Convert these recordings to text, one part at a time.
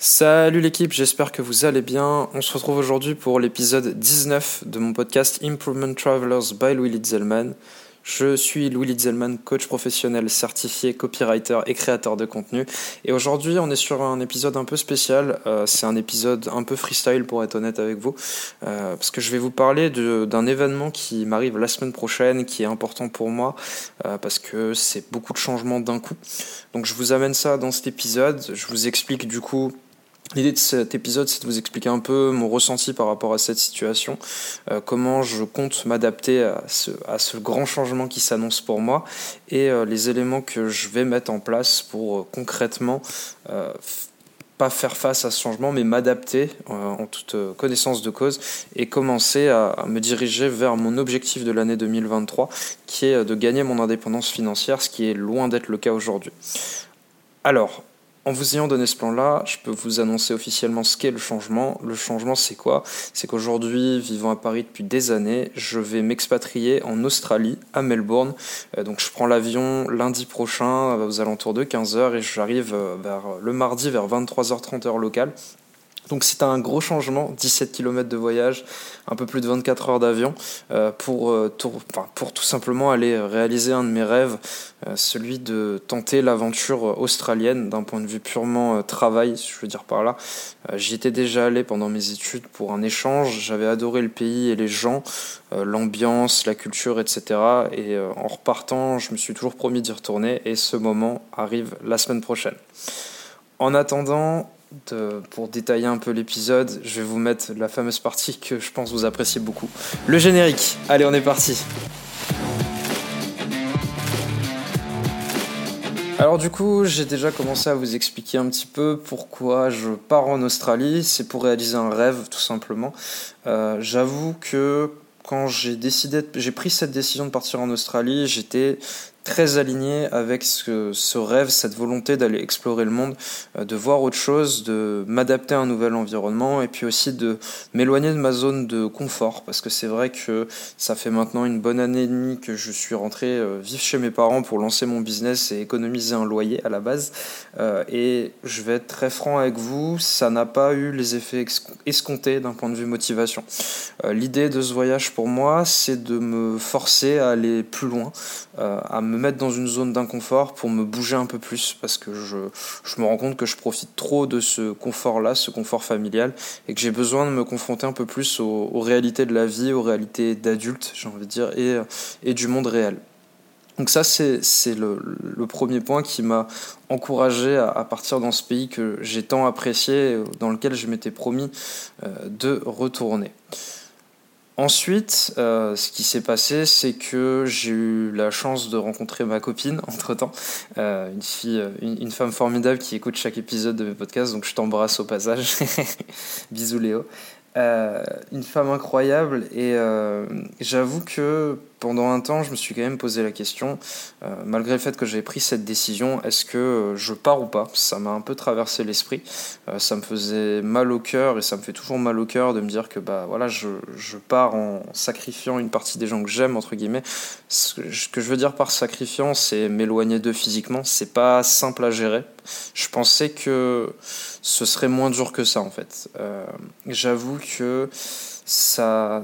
Salut l'équipe, j'espère que vous allez bien. On se retrouve aujourd'hui pour l'épisode 19 de mon podcast Improvement Travelers by Louis Litzelman. Je suis Louis Litzelman, coach professionnel certifié, copywriter et créateur de contenu. Et aujourd'hui, on est sur un épisode un peu spécial. Euh, c'est un épisode un peu freestyle pour être honnête avec vous. Euh, parce que je vais vous parler d'un événement qui m'arrive la semaine prochaine, qui est important pour moi, euh, parce que c'est beaucoup de changements d'un coup. Donc je vous amène ça dans cet épisode. Je vous explique du coup L'idée de cet épisode, c'est de vous expliquer un peu mon ressenti par rapport à cette situation, euh, comment je compte m'adapter à ce, à ce, grand changement qui s'annonce pour moi et euh, les éléments que je vais mettre en place pour euh, concrètement pas faire face à ce changement, mais m'adapter en toute connaissance de cause et commencer à, à, me diriger vers mon objectif de l'année 2023, qui est de gagner mon indépendance financière, ce qui est loin d'être le cas aujourd'hui. Alors, en vous ayant donné ce plan-là, je peux vous annoncer officiellement ce qu'est le changement. Le changement, c'est quoi? C'est qu'aujourd'hui, vivant à Paris depuis des années, je vais m'expatrier en Australie, à Melbourne. Euh, donc je prends l'avion lundi prochain, aux alentours de 15h, et j'arrive euh, vers le mardi vers 23h30 heure locale. Donc c'est un gros changement, 17 km de voyage, un peu plus de 24 heures d'avion, euh, pour, euh, tout, pour tout simplement aller réaliser un de mes rêves, euh, celui de tenter l'aventure australienne d'un point de vue purement travail, si je veux dire par là. J'y étais déjà allé pendant mes études pour un échange, j'avais adoré le pays et les gens, l'ambiance, la culture, etc. Et en repartant, je me suis toujours promis d'y retourner et ce moment arrive la semaine prochaine. En attendant, pour détailler un peu l'épisode, je vais vous mettre la fameuse partie que je pense vous appréciez beaucoup. Le générique. Allez, on est parti. Alors du coup, j'ai déjà commencé à vous expliquer un petit peu pourquoi je pars en Australie. C'est pour réaliser un rêve, tout simplement. Euh, j'avoue que quand j'ai décidé, j'ai pris cette décision de partir en Australie, j'étais très aligné avec ce, rêve, cette volonté d'aller explorer le monde, euh, de voir autre chose, de m'adapter à un nouvel environnement et puis aussi de m'éloigner de ma zone de confort parce que c'est vrai que ça fait maintenant une bonne année et demie que je suis rentré euh, vivre chez mes parents pour lancer mon business et économiser un loyer à la base euh, et je vais être très franc avec vous, ça n'a pas eu les effets escomptés d'un point de vue motivation. L'idée de ce voyage pour moi, c'est de me forcer à aller plus loin, à me mettre dans une zone d'inconfort pour me bouger un peu plus parce que je, je me rends compte que je profite trop de ce confort-là, ce confort familial, et que j'ai besoin de me confronter un peu plus aux, réalités de la vie, aux réalités d'adultes, j'ai envie de dire, et, et du monde réel. Donc ça, c'est le, le, premier point qui m'a encouragé à, à, partir dans ce pays que j'ai tant apprécié, dans lequel je m'étais promis euh, de retourner. Ensuite, euh, ce qui s'est passé, c'est que j'ai eu la chance de rencontrer ma copine entre temps, euh, une fille, euh, une, femme formidable qui écoute chaque épisode de mes podcasts, donc je t'embrasse au passage. Bisous Léo. une femme incroyable et j'avoue que pendant un temps, je me suis quand même posé la question, euh, malgré le fait que j'ai pris cette décision, est-ce que euh, je pars ou pas? Ça m'a un peu traversé l'esprit. Euh, ça me faisait mal au cœur et ça me fait toujours mal au cœur de me dire que bah voilà, je, je pars en sacrifiant une partie des gens que j'aime entre guillemets. Ce que je veux dire par sacrifiant, c'est m'éloigner d'eux physiquement. C'est pas simple à gérer. Je pensais que ce serait moins dur que ça en fait. J'avoue que ça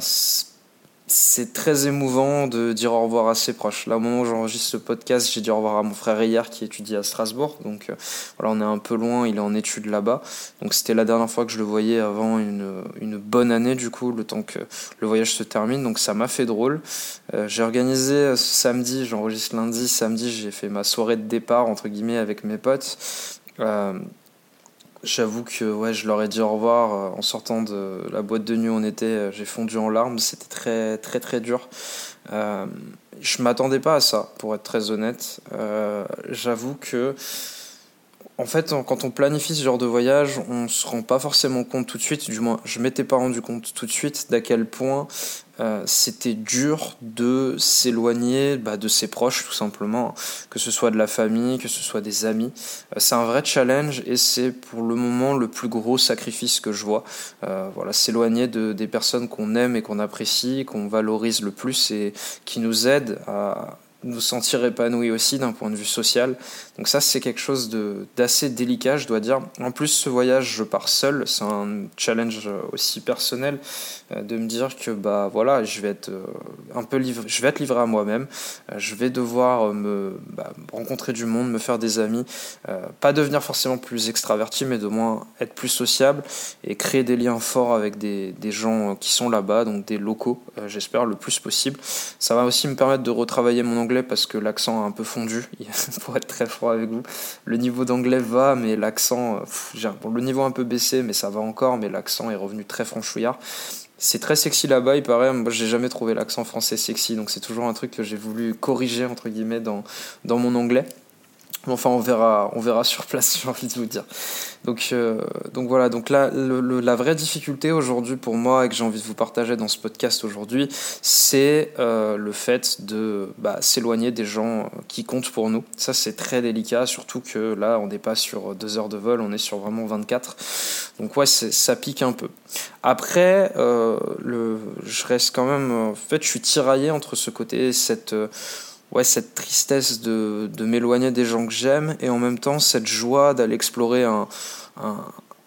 c'est très émouvant de dire au revoir à ses proches. Là, au moment où j'enregistre ce podcast, j'ai dit au revoir à mon frère hier qui étudie à Strasbourg. Donc euh, voilà, on est un peu loin, il est en études là-bas. Donc c'était la dernière fois que je le voyais avant une, bonne année, du coup, le temps que le voyage se termine. Donc ça m'a fait drôle. Euh, j'ai organisé euh, samedi, j'enregistre lundi, samedi, j'ai fait ma soirée de départ, entre guillemets, avec mes potes. J'avoue que ouais, je leur ai dit au revoir euh, en sortant de la boîte de nuit où on était. Euh, j'ai fondu en larmes. C'était très très très dur. Euh, je m'attendais pas à ça, pour être très honnête. J'avoue que en fait, quand on planifie ce genre de voyage, on se rend pas forcément compte tout de suite, du moins je m'étais pas rendu compte tout de suite d'à quel point euh, c'était dur de s'éloigner bah, de ses proches tout simplement, que ce soit de la famille, que ce soit des amis. Euh, c'est un vrai challenge et c'est pour le moment le plus gros sacrifice que je vois. Euh, voilà, s'éloigner de, des personnes qu'on aime et qu'on apprécie, qu'on valorise le plus et qui nous aident à nous sentir épanouis aussi d'un point de vue social. Donc ça, c'est quelque chose d'assez délicat, je dois dire. En plus, ce voyage, je pars seul. C'est un challenge aussi personnel euh, de me dire que bah voilà, je vais être euh, un peu livré, je vais être livré à moi-même. Euh, je vais devoir me bah, rencontrer du monde, me faire des amis, pas devenir forcément plus extraverti, mais de moins être plus sociable et créer des liens forts avec des, des gens qui sont là-bas, donc des locaux, j'espère le plus possible. Ça va aussi me permettre de retravailler mon anglais parce que l'accent a un peu fondu, pour être très froid avec vous. Le niveau d'anglais va, mais l'accent, bon, le niveau un peu baissé, mais ça va encore, mais l'accent est revenu très franchouillard. C'est très sexy là-bas, il paraît. Moi, j'ai jamais trouvé l'accent français sexy, donc c'est toujours un truc que j'ai voulu corriger, entre guillemets, dans, dans mon anglais. Enfin, on verra, on verra sur place, j'ai envie de vous dire. Donc, euh, donc voilà. Donc là, la vraie difficulté aujourd'hui pour moi et que j'ai envie de vous partager dans ce podcast aujourd'hui, c'est euh, le fait de bah, s'éloigner des gens qui comptent pour nous. Ça, c'est très délicat, surtout que là, on n'est pas sur deux heures de vol, on est sur vraiment 24. Donc ouais, ça pique un peu. Après, euh, je reste quand même. En fait, je suis tiraillé entre ce côté, cette ouais, cette tristesse de, de m'éloigner des gens que j'aime et en même temps cette joie d'aller explorer un,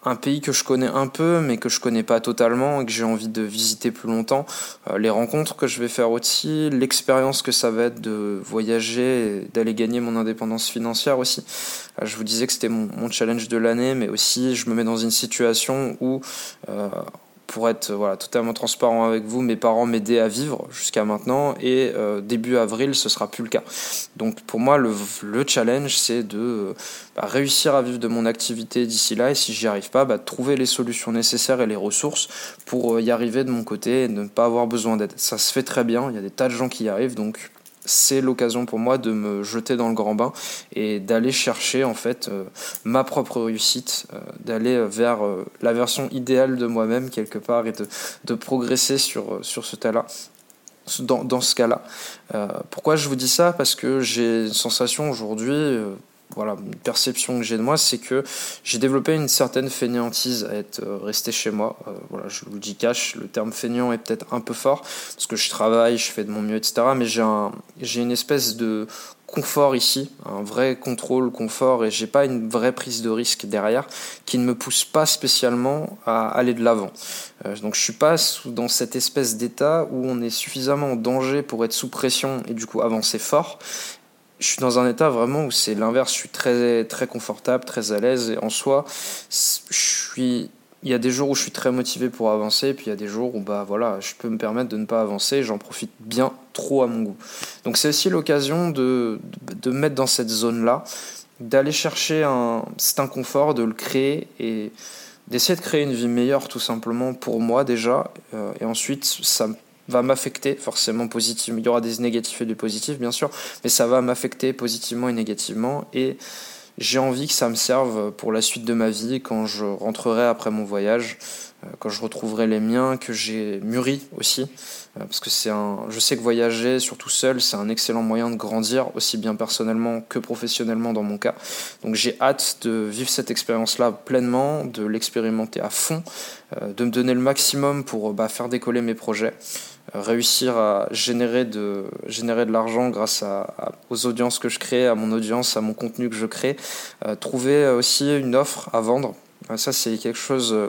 un, pays que je connais un peu mais que je connais pas totalement et que j'ai envie de visiter plus longtemps. Euh, les rencontres que je vais faire aussi, l'expérience que ça va être de voyager et d'aller gagner mon indépendance financière aussi. Euh, je vous disais que c'était mon, mon, challenge de l'année mais aussi je me mets dans une situation où... Euh, pour être voilà, totalement transparent avec vous, mes parents m'aidaient à vivre jusqu'à maintenant et euh, début avril, ce sera plus le cas. Donc pour moi, le, le challenge, c'est de bah, réussir à vivre de mon activité d'ici là et si j'y arrive pas, bah, trouver les solutions nécessaires et les ressources pour euh, y arriver de mon côté et ne pas avoir besoin d'aide. Ça se fait très bien, il y a des tas de gens qui y arrivent, donc c'est l'occasion pour moi de me jeter dans le grand bain et d'aller chercher en fait euh, ma propre réussite, euh, d'aller vers euh, la version idéale de moi-même quelque part et de, de progresser sur, sur ce tas-là. Dans, dans, ce cas-là. pourquoi je vous dis ça? Parce que j'ai une sensation aujourd'hui, voilà, une perception que j'ai de moi, c'est que j'ai développé une certaine fainéantise à être euh, resté chez moi. Euh, voilà, je vous dis cash, le terme fainéant est peut-être un peu fort, parce que je travaille, je fais de mon mieux, etc. Mais j'ai un, une espèce de confort ici, un vrai contrôle, confort, et j'ai pas une vraie prise de risque derrière qui ne me pousse pas spécialement à aller de l'avant. Euh, donc je suis pas dans cette espèce d'état où on est suffisamment en danger pour être sous pression et du coup avancer fort, je suis dans un état vraiment où c'est l'inverse. Je suis très, très confortable, très à l'aise. Et en soi, je suis. Il y a des jours où je suis très motivé pour avancer, et puis il y a des jours où bah voilà, je peux me permettre de ne pas avancer, j'en profite bien trop à mon goût. Donc c'est aussi l'occasion de, de, me mettre dans cette zone-là, d'aller chercher un, c'est un confort, de le créer et d'essayer de créer une vie meilleure tout simplement pour moi déjà, euh, et ensuite ça me va m'affecter forcément positivement. Il y aura des négatifs et des positifs, bien sûr, mais ça va m'affecter positivement et négativement. Et j'ai envie que ça me serve pour la suite de ma vie quand je rentrerai après mon voyage, euh, quand je retrouverai les miens, que j'ai mûri aussi. Euh, parce que c'est un, je sais que voyager, surtout seul, c'est un excellent moyen de grandir, aussi bien personnellement que professionnellement dans mon cas. Donc j'ai hâte de vivre cette expérience-là pleinement, de l'expérimenter à fond, euh, de me donner le maximum pour bah, faire décoller mes projets réussir à générer de, générer de l'argent grâce aux audiences que je crée, à mon audience, à mon contenu que je crée. Euh, trouver aussi une offre à vendre. Euh, ça, c'est quelque chose. Euh,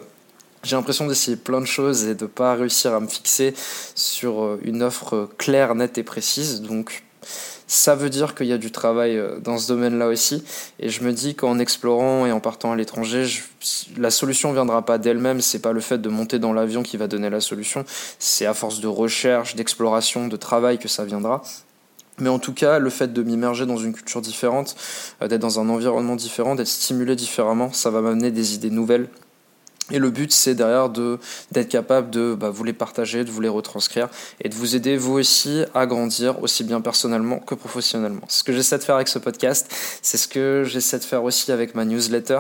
j'ai l'impression d'essayer plein de choses et de pas réussir à me fixer sur une offre claire, nette et précise. Donc, ça veut dire qu'il y a du travail euh, dans ce domaine-là aussi. Et je me dis qu'en explorant et en partant à l'étranger, la solution viendra pas d'elle-même. C'est pas le fait de monter dans l'avion qui va donner la solution. C'est à force de recherche, d'exploration, de travail que ça viendra. Mais en tout cas, le fait de m'immerger dans une culture différente, euh, d'être dans un environnement différent, d'être stimulé différemment, ça va m'amener des idées nouvelles et le but, c'est derrière de d'être capable de bah, vous les partager, de vous les retranscrire et de vous aider vous aussi à grandir aussi bien personnellement que professionnellement. Ce que j'essaie de faire avec ce podcast. C'est ce que j'essaie de faire aussi avec ma newsletter,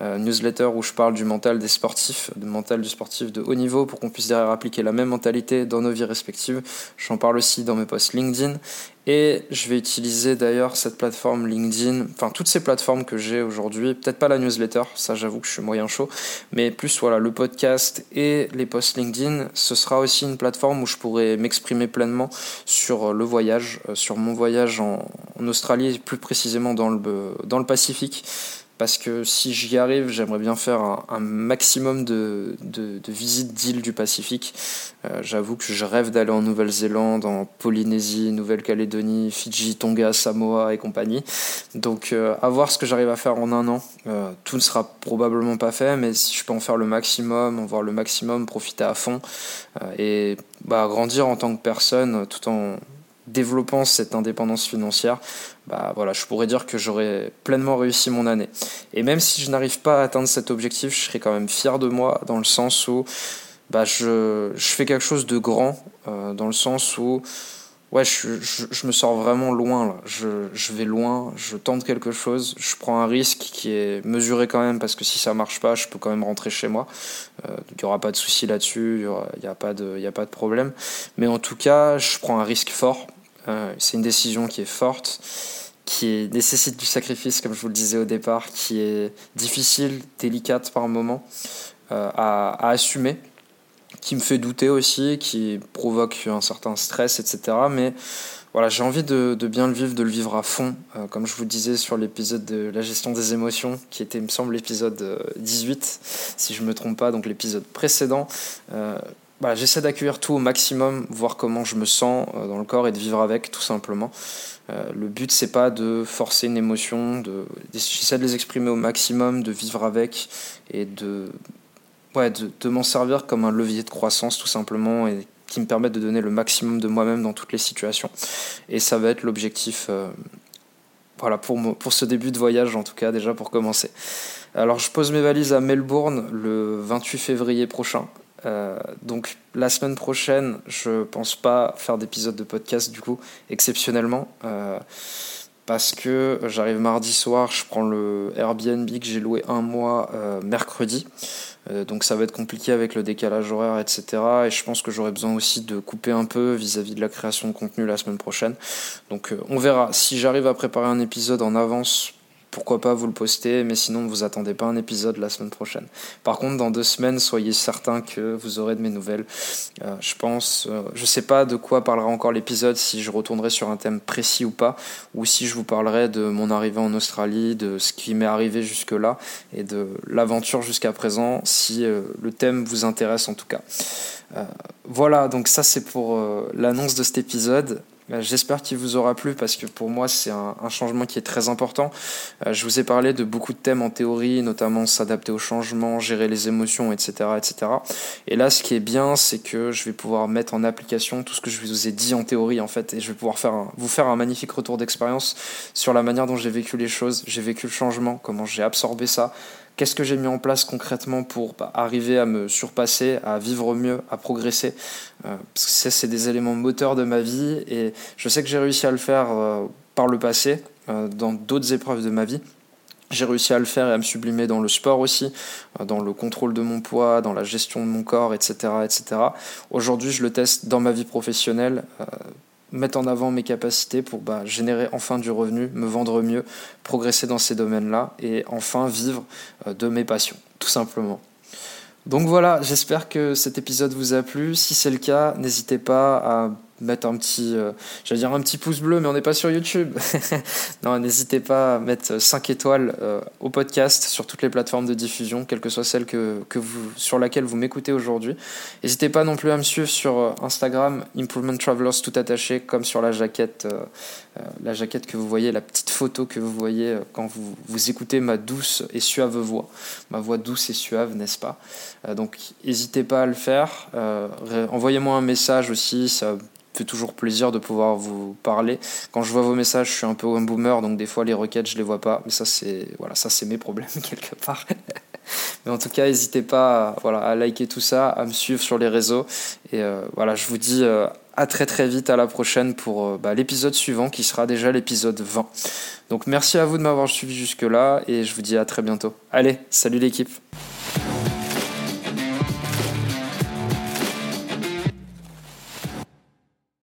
euh, newsletter où je parle du mental des sportifs, du mental du sportif de haut niveau pour qu'on puisse derrière appliquer la même mentalité dans nos vies respectives. J'en parle aussi dans mes posts LinkedIn Et je vais utiliser d'ailleurs cette plateforme LinkedIn, enfin toutes ces plateformes que j'ai aujourd'hui, peut-être pas la newsletter, ça j'avoue que je suis moyen chaud, mais plus voilà le podcast et les posts LinkedIn, ce sera aussi une plateforme où je pourrai m'exprimer pleinement sur le voyage, euh, sur mon voyage en, en Australie, plus précisément dans le, dans le Pacifique parce que si j'y arrive, j'aimerais bien faire un, maximum de, de, visites d'îles du Pacifique. Euh, j'avoue que je rêve d'aller en Nouvelle-Zélande, en Polynésie, Nouvelle-Calédonie, Fidji, Tonga, Samoa et compagnie. Donc euh, à voir ce que j'arrive à faire en un an. Euh, tout ne sera probablement pas fait, mais si je peux en faire le maximum, en voir le maximum, profiter à fond et bah, grandir en tant que personne tout en développant cette indépendance financière, bah voilà, je pourrais dire que j'aurais pleinement réussi mon année. Et même si je n'arrive pas à atteindre cet objectif, je serais quand même fier de moi dans le sens où bah je, je fais quelque chose de grand, euh, dans le sens où ouais, je, je, me sors vraiment loin là. Je, je vais loin, je tente quelque chose, je prends un risque qui est mesuré quand même parce que si ça marche pas, je peux quand même rentrer chez moi. Euh, il n'y aura pas de souci là-dessus, il n'y a, pas de, y a pas de problème. Mais en tout cas, je prends un risque fort euh, c'est une décision qui est forte, qui nécessite du sacrifice, comme je vous le disais au départ, qui est difficile, délicate par moment euh, à, assumer, qui me fait douter aussi, qui provoque un certain stress, etc. Mais voilà, j'ai envie de, bien le vivre, de le vivre à fond, euh, comme je vous le disais sur l'épisode de la gestion des émotions, qui était, me semble, l'épisode 18, si je ne me trompe pas, donc l'épisode précédent j'essaie d'accueillir tout au maximum, voir comment je me sens euh, dans le corps et de vivre avec, tout simplement. Euh, le but, c'est pas de forcer une émotion, j'essaie de les exprimer au maximum, de vivre avec et de, ouais, de, m'en servir comme un levier de croissance, tout simplement, et qui me permet de donner le maximum de moi-même dans toutes les situations. Et ça va être l'objectif, euh, voilà, pour, pour ce début de voyage, en tout cas, déjà pour commencer. Alors, je pose mes valises à Melbourne le 28 février prochain. Euh, donc la semaine prochaine, je pense pas faire d'épisode de podcast du coup, exceptionnellement, euh, parce que j'arrive mardi soir, je prends le Airbnb que j'ai loué un mois euh, mercredi, donc ça va être compliqué avec le décalage horaire, etc. Et je pense que j'aurai besoin aussi de couper un peu vis-à-vis -vis de la création de contenu la semaine prochaine. Donc on verra. Si j'arrive à préparer un épisode en avance pourquoi pas vous le poster, mais sinon ne vous attendez pas un épisode la semaine prochaine. Par contre, dans deux semaines, soyez certain que vous aurez de mes nouvelles. Euh, je pense, euh, je sais pas de quoi parlera encore l'épisode, si je retournerai sur un thème précis ou pas, ou si je vous parlerai de mon arrivée en Australie, de ce qui m'est arrivé jusque-là, et de l'aventure jusqu'à présent, si euh, le thème vous intéresse en tout cas. voilà, donc ça c'est pour l'annonce de cet épisode. Euh, j'espère qu'il vous aura plu parce que pour moi c'est un, changement qui est très important. Euh, je vous ai parlé de beaucoup de thèmes en théorie, notamment s'adapter au changement, gérer les émotions, etc., etc. Et là, ce qui est bien, c'est que je vais pouvoir mettre en application tout ce que je vous ai dit en théorie en fait, et je vais pouvoir faire vous faire un magnifique retour d'expérience sur la manière dont j'ai vécu les choses, j'ai vécu le changement, comment j'ai absorbé ça, Qu'est-ce que j'ai mis en place concrètement pour bah, arriver à me surpasser, à vivre mieux, à progresser? Euh, Parce que c'est des éléments moteurs de ma vie et je sais que j'ai réussi à le faire euh, par le passé, euh, dans d'autres épreuves de ma vie. J'ai réussi à le faire et à me sublimer dans le sport aussi, dans le contrôle de mon poids, dans la gestion de mon corps, etc. etc. Aujourd'hui, je le teste dans ma vie professionnelle mettre en avant mes capacités pour bah, générer enfin du revenu, me vendre mieux, progresser dans ces domaines-là et enfin vivre euh, de mes passions, tout simplement. Donc voilà, j'espère que cet épisode vous a plu. Si c'est le cas, n'hésitez pas à mettre un petit, euh, dire un petit pouce bleu, mais on n'est pas sur YouTube. non, n'hésitez pas à mettre 5 étoiles euh, au podcast sur toutes les plateformes de diffusion, quelle que soit celle que, que vous, sur laquelle vous m'écoutez aujourd'hui. N'hésitez pas non plus à me suivre sur euh, Instagram, Improvement Travelers tout attaché, comme sur la jaquette, la jaquette que vous voyez, la petite photo que vous voyez quand vous, vous écoutez ma douce et suave voix, ma voix douce et suave, n'est-ce pas? Donc, n'hésitez pas à le faire. Envoyez-moi un message aussi, ça fait toujours plaisir de pouvoir vous parler. Quand je vois vos messages, je suis un peu un boomer, donc des fois les requêtes, je les vois pas. Mais ça, c'est voilà, ça c'est mes problèmes quelque part. mais en tout cas, n'hésitez pas à, voilà, à liker tout ça, à me suivre sur les réseaux. Et euh, voilà, je vous dis euh, à très très vite, à la prochaine pour euh, bah, l'épisode suivant qui sera déjà l'épisode 20. Donc merci à vous de m'avoir suivi jusque-là et je vous dis à très bientôt. Allez, salut l'équipe